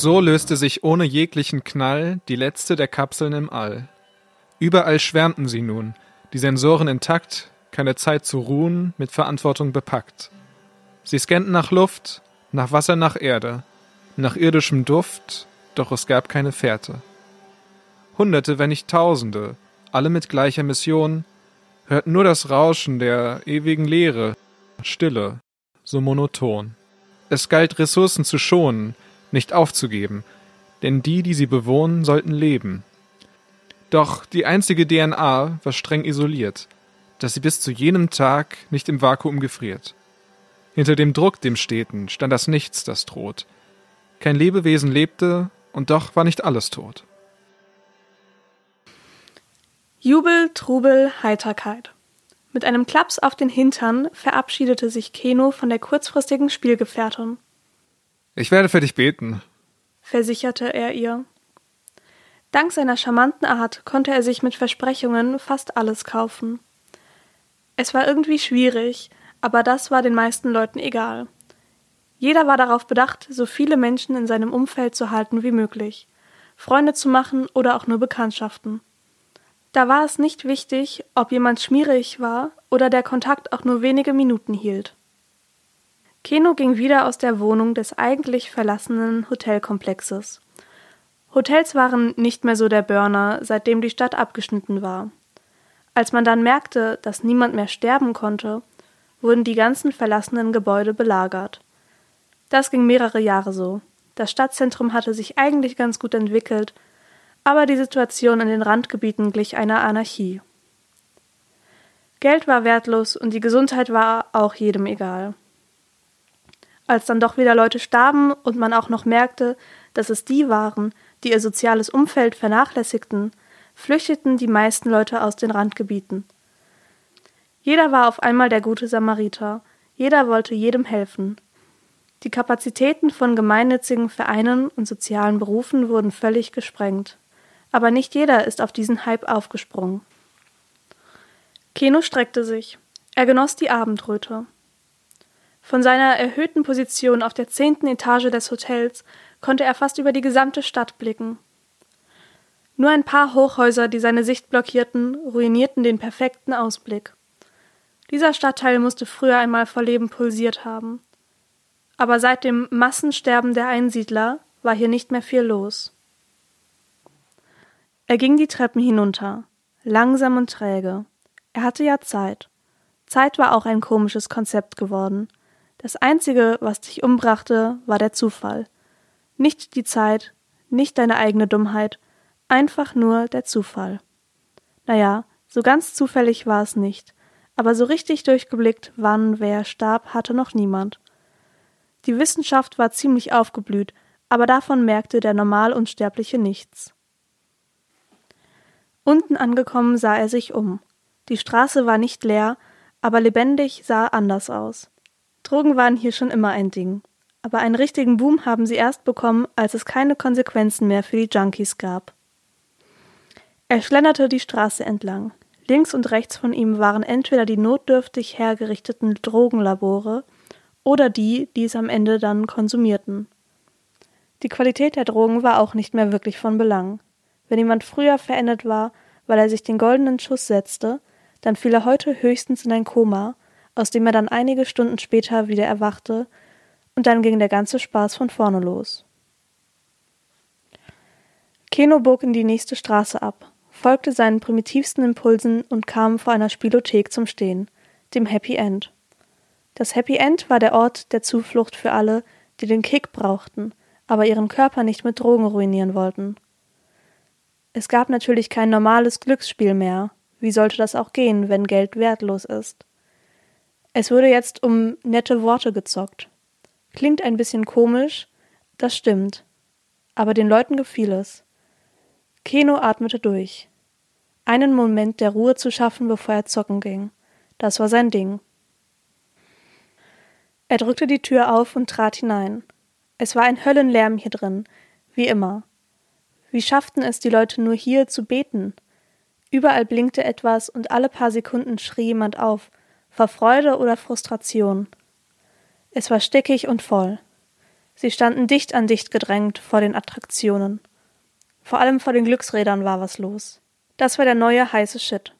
so löste sich ohne jeglichen Knall die letzte der Kapseln im All. Überall schwärmten sie nun, die Sensoren intakt, keine Zeit zu ruhen, mit Verantwortung bepackt. Sie scannten nach Luft, nach Wasser, nach Erde, nach irdischem Duft, doch es gab keine Fährte. Hunderte, wenn nicht Tausende, alle mit gleicher Mission, hörten nur das Rauschen der ewigen Leere, Stille, so monoton. Es galt Ressourcen zu schonen, nicht aufzugeben, denn die, die sie bewohnen, sollten leben. Doch die einzige DNA war streng isoliert, dass sie bis zu jenem Tag nicht im Vakuum gefriert. Hinter dem Druck, dem Steten, stand das Nichts, das droht. Kein Lebewesen lebte, und doch war nicht alles tot. Jubel, Trubel, Heiterkeit. Mit einem Klaps auf den Hintern verabschiedete sich Keno von der kurzfristigen Spielgefährtin. Ich werde für dich beten, versicherte er ihr. Dank seiner charmanten Art konnte er sich mit Versprechungen fast alles kaufen. Es war irgendwie schwierig, aber das war den meisten Leuten egal. Jeder war darauf bedacht, so viele Menschen in seinem Umfeld zu halten wie möglich, Freunde zu machen oder auch nur Bekanntschaften. Da war es nicht wichtig, ob jemand schmierig war oder der Kontakt auch nur wenige Minuten hielt. Keno ging wieder aus der Wohnung des eigentlich verlassenen Hotelkomplexes. Hotels waren nicht mehr so der Burner, seitdem die Stadt abgeschnitten war. Als man dann merkte, dass niemand mehr sterben konnte, wurden die ganzen verlassenen Gebäude belagert. Das ging mehrere Jahre so. Das Stadtzentrum hatte sich eigentlich ganz gut entwickelt, aber die Situation in den Randgebieten glich einer Anarchie. Geld war wertlos und die Gesundheit war auch jedem egal. Als dann doch wieder Leute starben und man auch noch merkte, dass es die waren, die ihr soziales Umfeld vernachlässigten, flüchteten die meisten Leute aus den Randgebieten. Jeder war auf einmal der gute Samariter, jeder wollte jedem helfen. Die Kapazitäten von gemeinnützigen Vereinen und sozialen Berufen wurden völlig gesprengt. Aber nicht jeder ist auf diesen Hype aufgesprungen. Keno streckte sich. Er genoss die Abendröte. Von seiner erhöhten Position auf der zehnten Etage des Hotels konnte er fast über die gesamte Stadt blicken. Nur ein paar Hochhäuser, die seine Sicht blockierten, ruinierten den perfekten Ausblick. Dieser Stadtteil musste früher einmal vor Leben pulsiert haben. Aber seit dem Massensterben der Einsiedler war hier nicht mehr viel los. Er ging die Treppen hinunter, langsam und träge. Er hatte ja Zeit. Zeit war auch ein komisches Konzept geworden. Das Einzige, was dich umbrachte, war der Zufall. Nicht die Zeit, nicht deine eigene Dummheit, einfach nur der Zufall. Naja, so ganz zufällig war es nicht, aber so richtig durchgeblickt, wann wer starb, hatte noch niemand. Die Wissenschaft war ziemlich aufgeblüht, aber davon merkte der Normalunsterbliche nichts. Unten angekommen sah er sich um. Die Straße war nicht leer, aber lebendig sah anders aus. Drogen waren hier schon immer ein Ding. Aber einen richtigen Boom haben sie erst bekommen, als es keine Konsequenzen mehr für die Junkies gab. Er schlenderte die Straße entlang. Links und rechts von ihm waren entweder die notdürftig hergerichteten Drogenlabore oder die, die es am Ende dann konsumierten. Die Qualität der Drogen war auch nicht mehr wirklich von Belang. Wenn jemand früher verendet war, weil er sich den goldenen Schuss setzte, dann fiel er heute höchstens in ein Koma aus dem er dann einige Stunden später wieder erwachte, und dann ging der ganze Spaß von vorne los. Keno bog in die nächste Straße ab, folgte seinen primitivsten Impulsen und kam vor einer Spielothek zum Stehen, dem Happy End. Das Happy End war der Ort der Zuflucht für alle, die den Kick brauchten, aber ihren Körper nicht mit Drogen ruinieren wollten. Es gab natürlich kein normales Glücksspiel mehr. Wie sollte das auch gehen, wenn Geld wertlos ist? Es wurde jetzt um nette Worte gezockt. Klingt ein bisschen komisch, das stimmt. Aber den Leuten gefiel es. Keno atmete durch. Einen Moment der Ruhe zu schaffen, bevor er zocken ging. Das war sein Ding. Er drückte die Tür auf und trat hinein. Es war ein Höllenlärm hier drin, wie immer. Wie schafften es die Leute nur hier zu beten? Überall blinkte etwas und alle paar Sekunden schrie jemand auf, vor Freude oder Frustration. Es war stickig und voll. Sie standen dicht an dicht gedrängt vor den Attraktionen. Vor allem vor den Glücksrädern war was los. Das war der neue heiße Shit.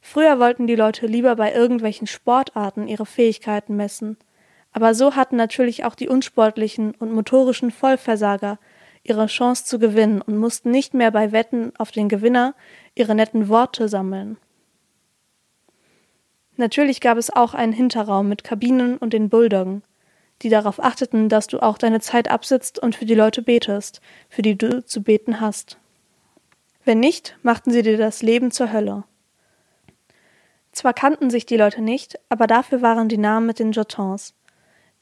Früher wollten die Leute lieber bei irgendwelchen Sportarten ihre Fähigkeiten messen, aber so hatten natürlich auch die unsportlichen und motorischen Vollversager ihre Chance zu gewinnen und mussten nicht mehr bei Wetten auf den Gewinner ihre netten Worte sammeln. Natürlich gab es auch einen Hinterraum mit Kabinen und den Bulldoggen, die darauf achteten, dass du auch deine Zeit absitzt und für die Leute betest, für die du zu beten hast. Wenn nicht, machten sie dir das Leben zur Hölle. Zwar kannten sich die Leute nicht, aber dafür waren die Namen mit den Jetons.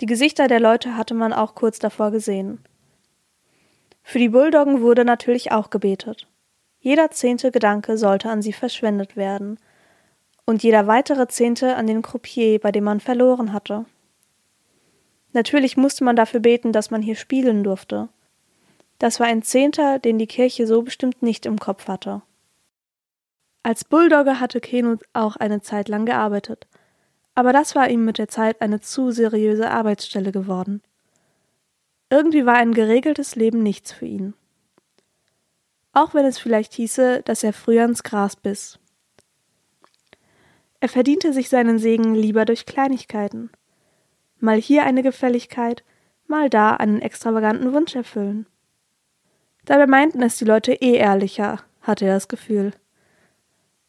Die Gesichter der Leute hatte man auch kurz davor gesehen. Für die Bulldoggen wurde natürlich auch gebetet. Jeder zehnte Gedanke sollte an sie verschwendet werden, und jeder weitere Zehnte an den Croupier, bei dem man verloren hatte. Natürlich musste man dafür beten, dass man hier spielen durfte. Das war ein Zehnter, den die Kirche so bestimmt nicht im Kopf hatte. Als Bulldogger hatte Keno auch eine Zeit lang gearbeitet, aber das war ihm mit der Zeit eine zu seriöse Arbeitsstelle geworden. Irgendwie war ein geregeltes Leben nichts für ihn. Auch wenn es vielleicht hieße, dass er früher ins Gras biss. Er verdiente sich seinen Segen lieber durch Kleinigkeiten. Mal hier eine Gefälligkeit, mal da einen extravaganten Wunsch erfüllen. Dabei meinten es die Leute eh ehrlicher, hatte er das Gefühl.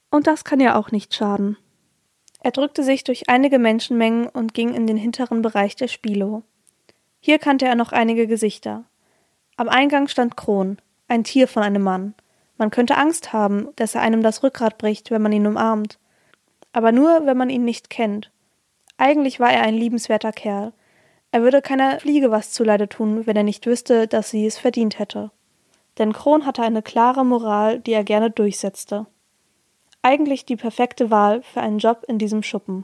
Und das kann ja auch nicht schaden. Er drückte sich durch einige Menschenmengen und ging in den hinteren Bereich der Spilo. Hier kannte er noch einige Gesichter. Am Eingang stand Kron, ein Tier von einem Mann. Man könnte Angst haben, dass er einem das Rückgrat bricht, wenn man ihn umarmt aber nur, wenn man ihn nicht kennt. Eigentlich war er ein liebenswerter Kerl. Er würde keiner Fliege was zuleide tun, wenn er nicht wüsste, dass sie es verdient hätte. Denn Kron hatte eine klare Moral, die er gerne durchsetzte. Eigentlich die perfekte Wahl für einen Job in diesem Schuppen.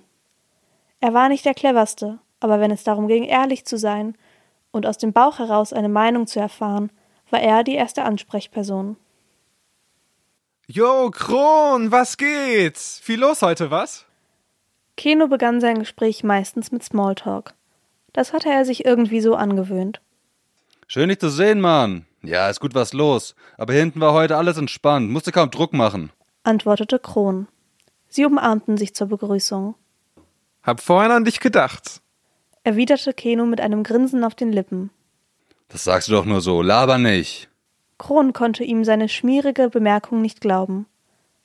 Er war nicht der cleverste, aber wenn es darum ging, ehrlich zu sein und aus dem Bauch heraus eine Meinung zu erfahren, war er die erste Ansprechperson. Jo, Kron, was geht's? Viel los heute, was? Keno begann sein Gespräch meistens mit Smalltalk. Das hatte er sich irgendwie so angewöhnt. Schön, dich zu sehen, Mann. Ja, ist gut was los. Aber hinten war heute alles entspannt. Musste kaum Druck machen. Antwortete Kron. Sie umarmten sich zur Begrüßung. Hab vorhin an dich gedacht. Erwiderte Keno mit einem Grinsen auf den Lippen. Das sagst du doch nur so. Laber nicht. Kron konnte ihm seine schmierige Bemerkung nicht glauben.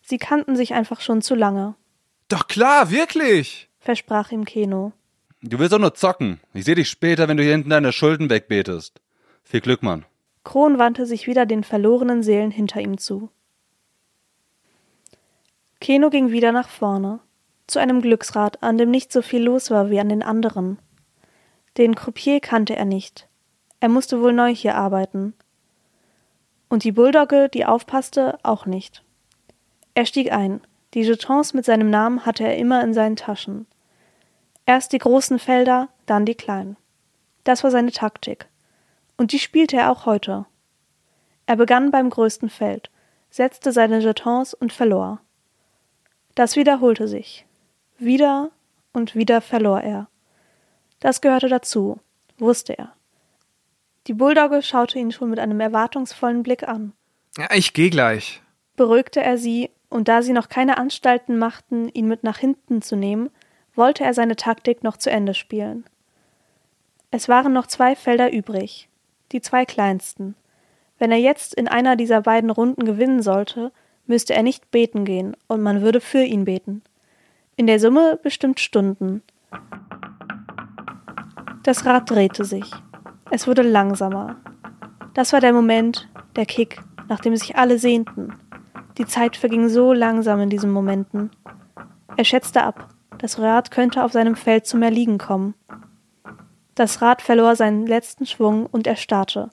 Sie kannten sich einfach schon zu lange. Doch klar, wirklich, versprach ihm Keno. Du willst doch nur zocken. Ich sehe dich später, wenn du hier hinten deine Schulden wegbetest. Viel Glück, Mann. Kron wandte sich wieder den verlorenen Seelen hinter ihm zu. Keno ging wieder nach vorne, zu einem Glücksrad, an dem nicht so viel los war wie an den anderen. Den Croupier kannte er nicht. Er musste wohl neu hier arbeiten. Und die Bulldogge, die aufpasste, auch nicht. Er stieg ein. Die Jetons mit seinem Namen hatte er immer in seinen Taschen. Erst die großen Felder, dann die kleinen. Das war seine Taktik. Und die spielte er auch heute. Er begann beim größten Feld, setzte seine Jetons und verlor. Das wiederholte sich. Wieder und wieder verlor er. Das gehörte dazu, wusste er. Die Bulldogge schaute ihn schon mit einem erwartungsvollen Blick an. Ja, ich geh gleich. Beruhigte er sie, und da sie noch keine Anstalten machten, ihn mit nach hinten zu nehmen, wollte er seine Taktik noch zu Ende spielen. Es waren noch zwei Felder übrig, die zwei kleinsten. Wenn er jetzt in einer dieser beiden Runden gewinnen sollte, müsste er nicht beten gehen, und man würde für ihn beten. In der Summe bestimmt Stunden. Das Rad drehte sich. Es wurde langsamer. Das war der Moment, der Kick, nach dem sich alle sehnten. Die Zeit verging so langsam in diesen Momenten. Er schätzte ab, das Rad könnte auf seinem Feld zum Erliegen kommen. Das Rad verlor seinen letzten Schwung und er starrte.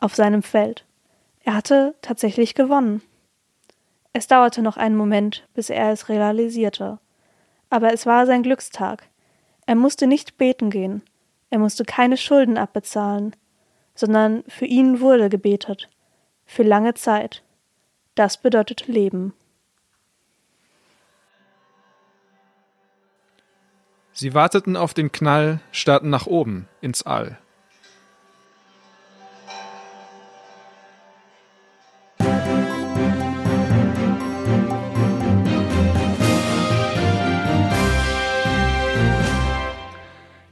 Auf seinem Feld. Er hatte tatsächlich gewonnen. Es dauerte noch einen Moment, bis er es realisierte. Aber es war sein Glückstag. Er musste nicht beten gehen. Er musste keine Schulden abbezahlen, sondern für ihn wurde gebetet. Für lange Zeit. Das bedeutete Leben. Sie warteten auf den Knall, starrten nach oben, ins All.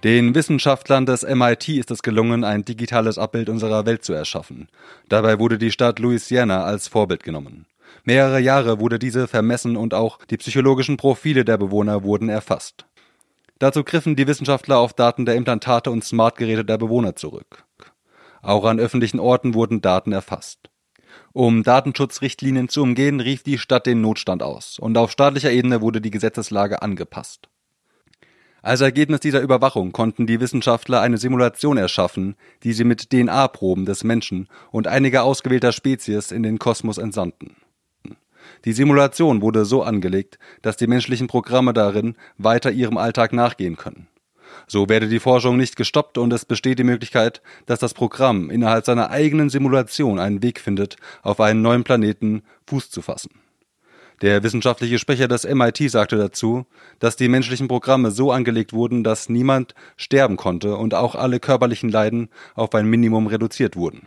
Den Wissenschaftlern des MIT ist es gelungen, ein digitales Abbild unserer Welt zu erschaffen. Dabei wurde die Stadt Louisiana als Vorbild genommen. Mehrere Jahre wurde diese vermessen und auch die psychologischen Profile der Bewohner wurden erfasst. Dazu griffen die Wissenschaftler auf Daten der Implantate und Smartgeräte der Bewohner zurück. Auch an öffentlichen Orten wurden Daten erfasst. Um Datenschutzrichtlinien zu umgehen, rief die Stadt den Notstand aus, und auf staatlicher Ebene wurde die Gesetzeslage angepasst. Als Ergebnis dieser Überwachung konnten die Wissenschaftler eine Simulation erschaffen, die sie mit DNA-Proben des Menschen und einiger ausgewählter Spezies in den Kosmos entsandten. Die Simulation wurde so angelegt, dass die menschlichen Programme darin weiter ihrem Alltag nachgehen können. So werde die Forschung nicht gestoppt und es besteht die Möglichkeit, dass das Programm innerhalb seiner eigenen Simulation einen Weg findet, auf einen neuen Planeten Fuß zu fassen. Der wissenschaftliche Sprecher des MIT sagte dazu, dass die menschlichen Programme so angelegt wurden, dass niemand sterben konnte und auch alle körperlichen Leiden auf ein Minimum reduziert wurden.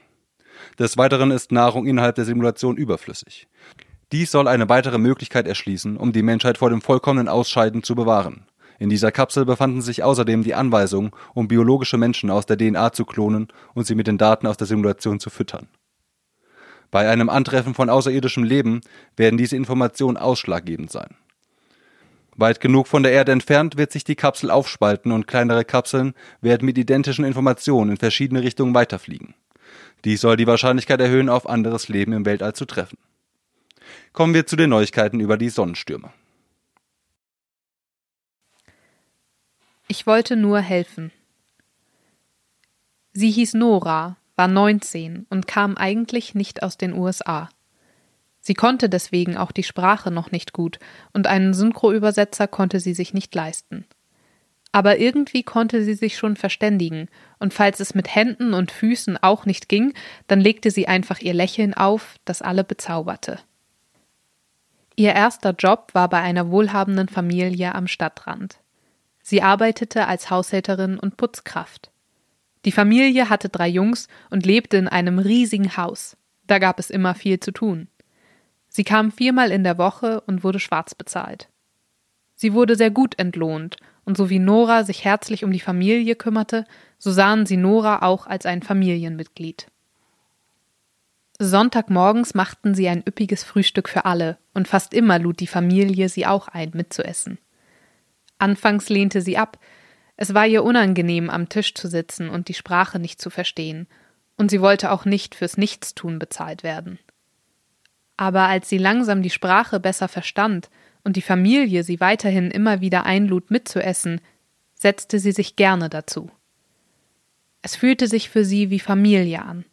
Des Weiteren ist Nahrung innerhalb der Simulation überflüssig. Dies soll eine weitere Möglichkeit erschließen, um die Menschheit vor dem vollkommenen Ausscheiden zu bewahren. In dieser Kapsel befanden sich außerdem die Anweisungen, um biologische Menschen aus der DNA zu klonen und sie mit den Daten aus der Simulation zu füttern. Bei einem Antreffen von außerirdischem Leben werden diese Informationen ausschlaggebend sein. Weit genug von der Erde entfernt wird sich die Kapsel aufspalten und kleinere Kapseln werden mit identischen Informationen in verschiedene Richtungen weiterfliegen. Dies soll die Wahrscheinlichkeit erhöhen, auf anderes Leben im Weltall zu treffen. Kommen wir zu den Neuigkeiten über die Sonnenstürme. Ich wollte nur helfen. Sie hieß Nora, war 19 und kam eigentlich nicht aus den USA. Sie konnte deswegen auch die Sprache noch nicht gut und einen Synchroübersetzer konnte sie sich nicht leisten. Aber irgendwie konnte sie sich schon verständigen, und falls es mit Händen und Füßen auch nicht ging, dann legte sie einfach ihr Lächeln auf, das alle bezauberte. Ihr erster Job war bei einer wohlhabenden Familie am Stadtrand. Sie arbeitete als Haushälterin und Putzkraft. Die Familie hatte drei Jungs und lebte in einem riesigen Haus. Da gab es immer viel zu tun. Sie kam viermal in der Woche und wurde schwarz bezahlt. Sie wurde sehr gut entlohnt, und so wie Nora sich herzlich um die Familie kümmerte, so sahen sie Nora auch als ein Familienmitglied. Sonntagmorgens machten sie ein üppiges Frühstück für alle, und fast immer lud die Familie sie auch ein, mitzuessen. Anfangs lehnte sie ab, es war ihr unangenehm, am Tisch zu sitzen und die Sprache nicht zu verstehen, und sie wollte auch nicht fürs Nichtstun bezahlt werden. Aber als sie langsam die Sprache besser verstand und die Familie sie weiterhin immer wieder einlud, mitzuessen, setzte sie sich gerne dazu. Es fühlte sich für sie wie Familie an.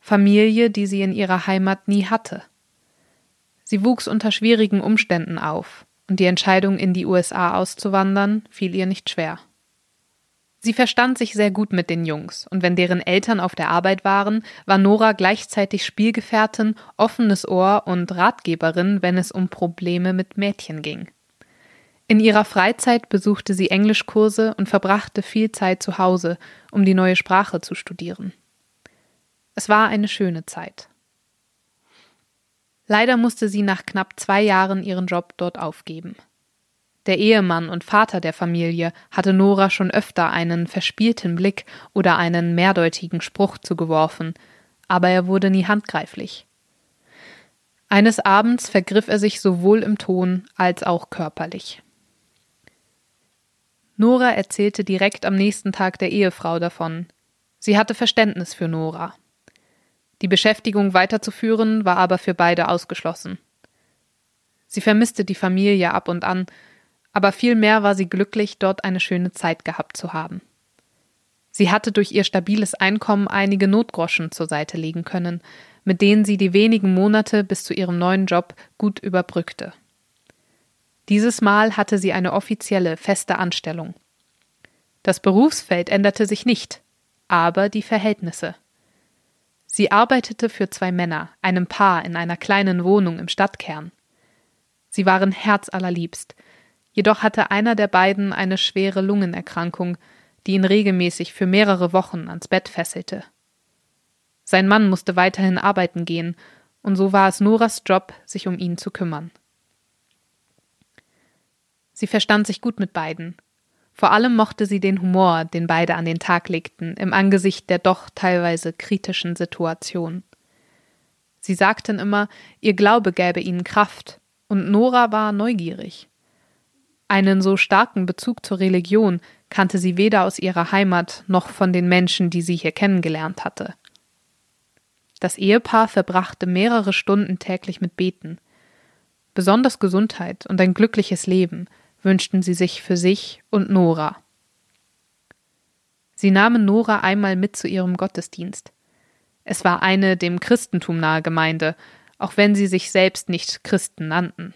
Familie, die sie in ihrer Heimat nie hatte. Sie wuchs unter schwierigen Umständen auf, und die Entscheidung, in die USA auszuwandern, fiel ihr nicht schwer. Sie verstand sich sehr gut mit den Jungs, und wenn deren Eltern auf der Arbeit waren, war Nora gleichzeitig Spielgefährtin, offenes Ohr und Ratgeberin, wenn es um Probleme mit Mädchen ging. In ihrer Freizeit besuchte sie Englischkurse und verbrachte viel Zeit zu Hause, um die neue Sprache zu studieren. Es war eine schöne Zeit. Leider musste sie nach knapp zwei Jahren ihren Job dort aufgeben. Der Ehemann und Vater der Familie hatte Nora schon öfter einen verspielten Blick oder einen mehrdeutigen Spruch zugeworfen, aber er wurde nie handgreiflich. Eines Abends vergriff er sich sowohl im Ton als auch körperlich. Nora erzählte direkt am nächsten Tag der Ehefrau davon. Sie hatte Verständnis für Nora. Die Beschäftigung weiterzuführen war aber für beide ausgeschlossen. Sie vermisste die Familie ab und an, aber vielmehr war sie glücklich, dort eine schöne Zeit gehabt zu haben. Sie hatte durch ihr stabiles Einkommen einige Notgroschen zur Seite legen können, mit denen sie die wenigen Monate bis zu ihrem neuen Job gut überbrückte. Dieses Mal hatte sie eine offizielle, feste Anstellung. Das Berufsfeld änderte sich nicht, aber die Verhältnisse. Sie arbeitete für zwei Männer, einem Paar in einer kleinen Wohnung im Stadtkern. Sie waren herzallerliebst, jedoch hatte einer der beiden eine schwere Lungenerkrankung, die ihn regelmäßig für mehrere Wochen ans Bett fesselte. Sein Mann musste weiterhin arbeiten gehen, und so war es Noras Job, sich um ihn zu kümmern. Sie verstand sich gut mit beiden. Vor allem mochte sie den Humor, den beide an den Tag legten, im Angesicht der doch teilweise kritischen Situation. Sie sagten immer, ihr Glaube gäbe ihnen Kraft, und Nora war neugierig. Einen so starken Bezug zur Religion kannte sie weder aus ihrer Heimat noch von den Menschen, die sie hier kennengelernt hatte. Das Ehepaar verbrachte mehrere Stunden täglich mit Beten. Besonders Gesundheit und ein glückliches Leben wünschten sie sich für sich und Nora. Sie nahmen Nora einmal mit zu ihrem Gottesdienst. Es war eine dem Christentum nahe Gemeinde, auch wenn sie sich selbst nicht Christen nannten.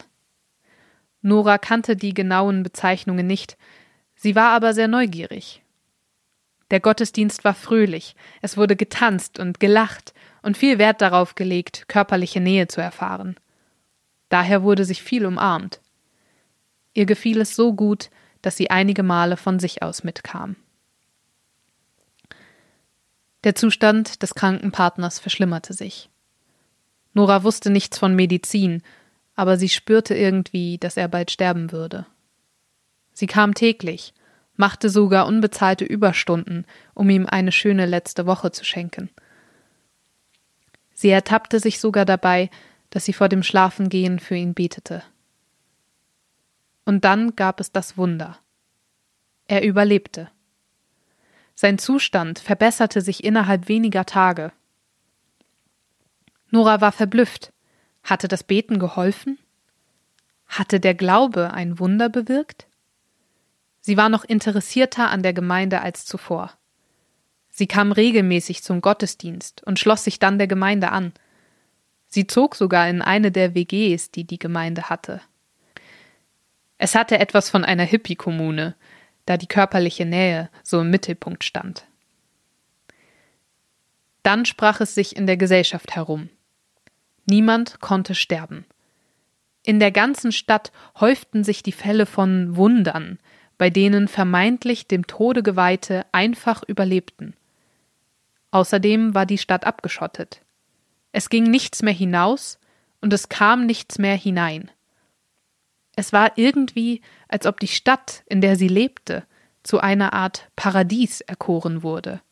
Nora kannte die genauen Bezeichnungen nicht, sie war aber sehr neugierig. Der Gottesdienst war fröhlich, es wurde getanzt und gelacht und viel Wert darauf gelegt, körperliche Nähe zu erfahren. Daher wurde sich viel umarmt. Ihr gefiel es so gut, dass sie einige Male von sich aus mitkam. Der Zustand des kranken Partners verschlimmerte sich. Nora wusste nichts von Medizin, aber sie spürte irgendwie, dass er bald sterben würde. Sie kam täglich, machte sogar unbezahlte Überstunden, um ihm eine schöne letzte Woche zu schenken. Sie ertappte sich sogar dabei, dass sie vor dem Schlafengehen für ihn betete. Und dann gab es das Wunder. Er überlebte. Sein Zustand verbesserte sich innerhalb weniger Tage. Nora war verblüfft. Hatte das Beten geholfen? Hatte der Glaube ein Wunder bewirkt? Sie war noch interessierter an der Gemeinde als zuvor. Sie kam regelmäßig zum Gottesdienst und schloss sich dann der Gemeinde an. Sie zog sogar in eine der WGs, die die Gemeinde hatte. Es hatte etwas von einer Hippie-Kommune, da die körperliche Nähe so im Mittelpunkt stand. Dann sprach es sich in der Gesellschaft herum. Niemand konnte sterben. In der ganzen Stadt häuften sich die Fälle von Wundern, bei denen vermeintlich dem Tode Geweihte einfach überlebten. Außerdem war die Stadt abgeschottet. Es ging nichts mehr hinaus und es kam nichts mehr hinein. Es war irgendwie, als ob die Stadt, in der sie lebte, zu einer Art Paradies erkoren wurde.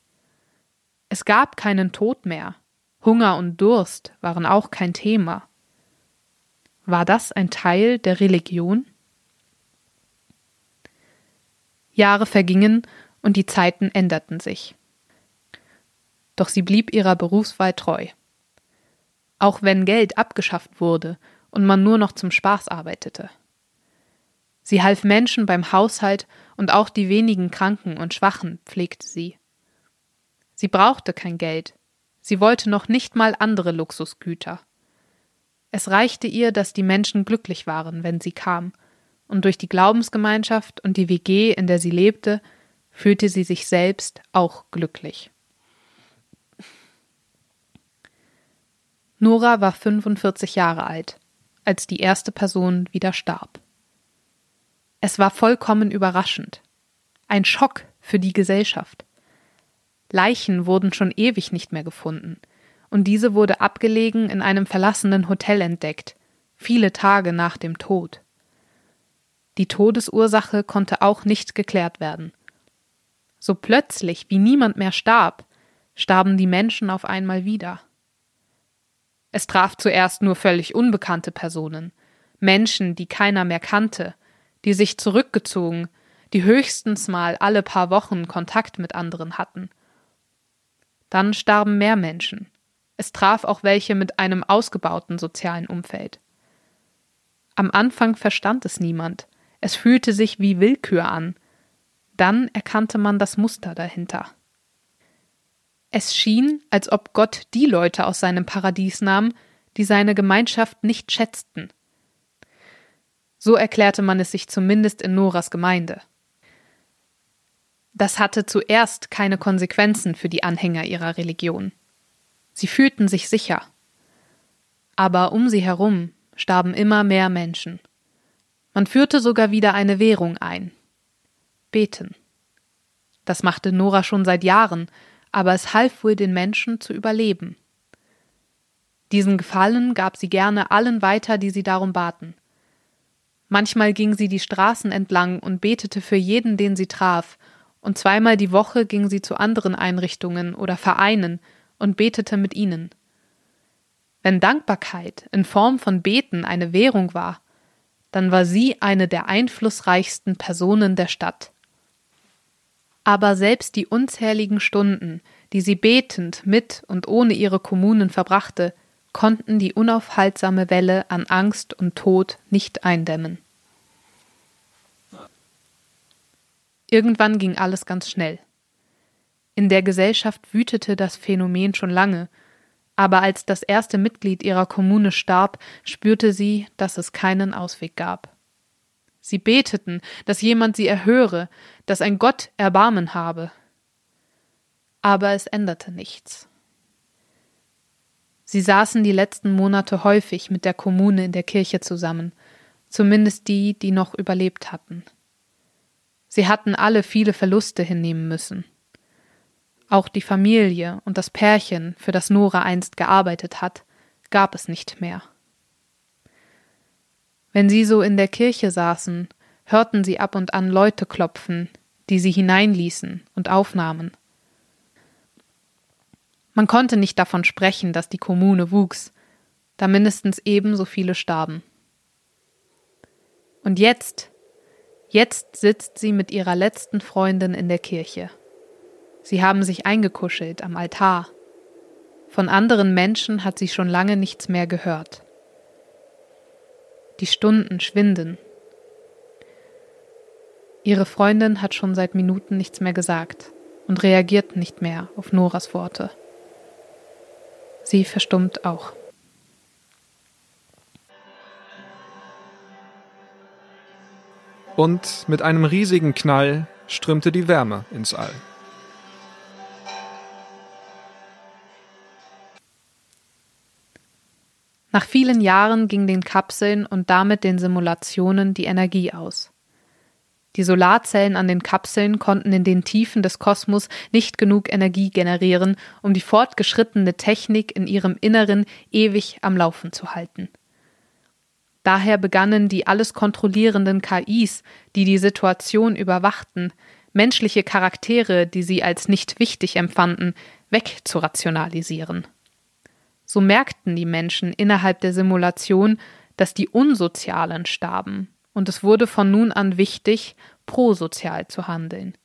Es gab keinen Tod mehr, Hunger und Durst waren auch kein Thema. War das ein Teil der Religion? Jahre vergingen und die Zeiten änderten sich. Doch sie blieb ihrer Berufswahl treu. Auch wenn Geld abgeschafft wurde und man nur noch zum Spaß arbeitete. Sie half Menschen beim Haushalt und auch die wenigen Kranken und Schwachen pflegte sie. Sie brauchte kein Geld. Sie wollte noch nicht mal andere Luxusgüter. Es reichte ihr, dass die Menschen glücklich waren, wenn sie kam, und durch die Glaubensgemeinschaft und die WG, in der sie lebte, fühlte sie sich selbst auch glücklich. Nora war 45 Jahre alt, als die erste Person wieder starb. Es war vollkommen überraschend. Ein Schock für die Gesellschaft. Leichen wurden schon ewig nicht mehr gefunden, und diese wurde abgelegen in einem verlassenen Hotel entdeckt, viele Tage nach dem Tod. Die Todesursache konnte auch nicht geklärt werden. So plötzlich, wie niemand mehr starb, starben die Menschen auf einmal wieder. Es traf zuerst nur völlig unbekannte Personen, Menschen, die keiner mehr kannte, die sich zurückgezogen, die höchstens mal alle paar Wochen Kontakt mit anderen hatten. Dann starben mehr Menschen. Es traf auch welche mit einem ausgebauten sozialen Umfeld. Am Anfang verstand es niemand, es fühlte sich wie Willkür an. Dann erkannte man das Muster dahinter. Es schien, als ob Gott die Leute aus seinem Paradies nahm, die seine Gemeinschaft nicht schätzten so erklärte man es sich zumindest in Noras Gemeinde. Das hatte zuerst keine Konsequenzen für die Anhänger ihrer Religion. Sie fühlten sich sicher. Aber um sie herum starben immer mehr Menschen. Man führte sogar wieder eine Währung ein. Beten. Das machte Nora schon seit Jahren, aber es half wohl den Menschen zu überleben. Diesen Gefallen gab sie gerne allen weiter, die sie darum baten. Manchmal ging sie die Straßen entlang und betete für jeden, den sie traf, und zweimal die Woche ging sie zu anderen Einrichtungen oder Vereinen und betete mit ihnen. Wenn Dankbarkeit in Form von Beten eine Währung war, dann war sie eine der einflussreichsten Personen der Stadt. Aber selbst die unzähligen Stunden, die sie betend mit und ohne ihre Kommunen verbrachte, konnten die unaufhaltsame Welle an Angst und Tod nicht eindämmen. Irgendwann ging alles ganz schnell. In der Gesellschaft wütete das Phänomen schon lange, aber als das erste Mitglied ihrer Kommune starb, spürte sie, dass es keinen Ausweg gab. Sie beteten, dass jemand sie erhöre, dass ein Gott Erbarmen habe. Aber es änderte nichts. Sie saßen die letzten Monate häufig mit der Kommune in der Kirche zusammen, zumindest die, die noch überlebt hatten. Sie hatten alle viele Verluste hinnehmen müssen. Auch die Familie und das Pärchen, für das Nora einst gearbeitet hat, gab es nicht mehr. Wenn sie so in der Kirche saßen, hörten sie ab und an Leute klopfen, die sie hineinließen und aufnahmen. Man konnte nicht davon sprechen, dass die Kommune wuchs, da mindestens ebenso viele starben. Und jetzt, Jetzt sitzt sie mit ihrer letzten Freundin in der Kirche. Sie haben sich eingekuschelt am Altar. Von anderen Menschen hat sie schon lange nichts mehr gehört. Die Stunden schwinden. Ihre Freundin hat schon seit Minuten nichts mehr gesagt und reagiert nicht mehr auf Noras Worte. Sie verstummt auch. Und mit einem riesigen Knall strömte die Wärme ins All. Nach vielen Jahren ging den Kapseln und damit den Simulationen die Energie aus. Die Solarzellen an den Kapseln konnten in den Tiefen des Kosmos nicht genug Energie generieren, um die fortgeschrittene Technik in ihrem Inneren ewig am Laufen zu halten. Daher begannen die alles kontrollierenden KIs, die die Situation überwachten, menschliche Charaktere, die sie als nicht wichtig empfanden, wegzurationalisieren. So merkten die Menschen innerhalb der Simulation, dass die Unsozialen starben, und es wurde von nun an wichtig, prosozial zu handeln.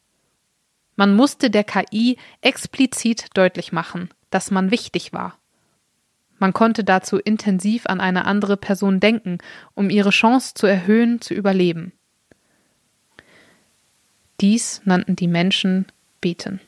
Man musste der KI explizit deutlich machen, dass man wichtig war. Man konnte dazu intensiv an eine andere Person denken, um ihre Chance zu erhöhen, zu überleben. Dies nannten die Menschen Beten.